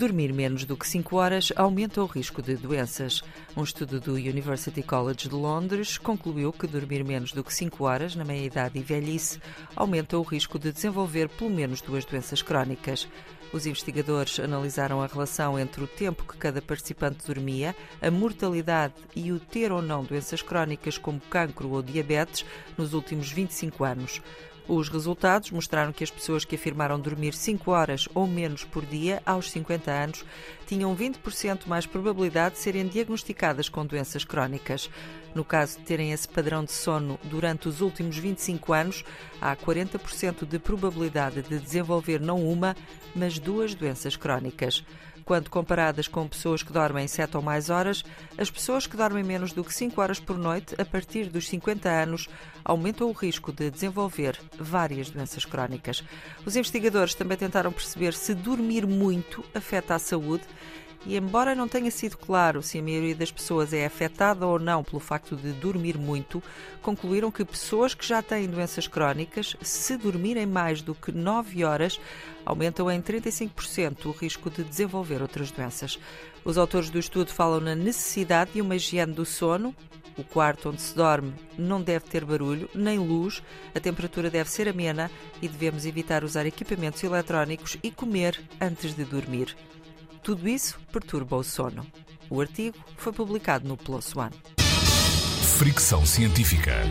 Dormir menos do que 5 horas aumenta o risco de doenças. Um estudo do University College de Londres concluiu que dormir menos do que 5 horas na meia-idade e velhice aumenta o risco de desenvolver pelo menos duas doenças crónicas. Os investigadores analisaram a relação entre o tempo que cada participante dormia, a mortalidade e o ter ou não doenças crónicas como cancro ou diabetes nos últimos 25 anos. Os resultados mostraram que as pessoas que afirmaram dormir 5 horas ou menos por dia aos 50 anos tinham 20% mais probabilidade de serem diagnosticadas com doenças crónicas. No caso de terem esse padrão de sono durante os últimos 25 anos, há 40% de probabilidade de desenvolver não uma, mas duas doenças crónicas. Quando comparadas com pessoas que dormem 7 ou mais horas, as pessoas que dormem menos do que 5 horas por noite, a partir dos 50 anos, aumentam o risco de desenvolver várias doenças crónicas. Os investigadores também tentaram perceber se dormir muito afeta a saúde e embora não tenha sido claro se a maioria das pessoas é afetada ou não pelo facto de dormir muito, concluíram que pessoas que já têm doenças crónicas, se dormirem mais do que 9 horas, aumentam em 35% o risco de desenvolver outras doenças. Os autores do estudo falam na necessidade de uma higiene do sono. O quarto onde se dorme não deve ter barulho nem luz, a temperatura deve ser amena e devemos evitar usar equipamentos eletrónicos e comer antes de dormir. Tudo isso perturba o sono. O artigo foi publicado no PLOS ONE. Fricção Científica.